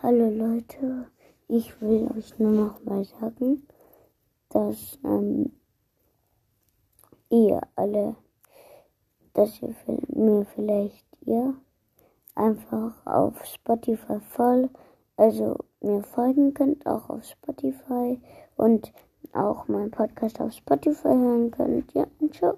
Hallo Leute, ich will euch nur noch mal sagen, dass ähm, ihr alle, dass ihr mir vielleicht ihr einfach auf Spotify voll, also mir folgen könnt, auch auf Spotify und auch meinen Podcast auf Spotify hören könnt. Ja, und ciao.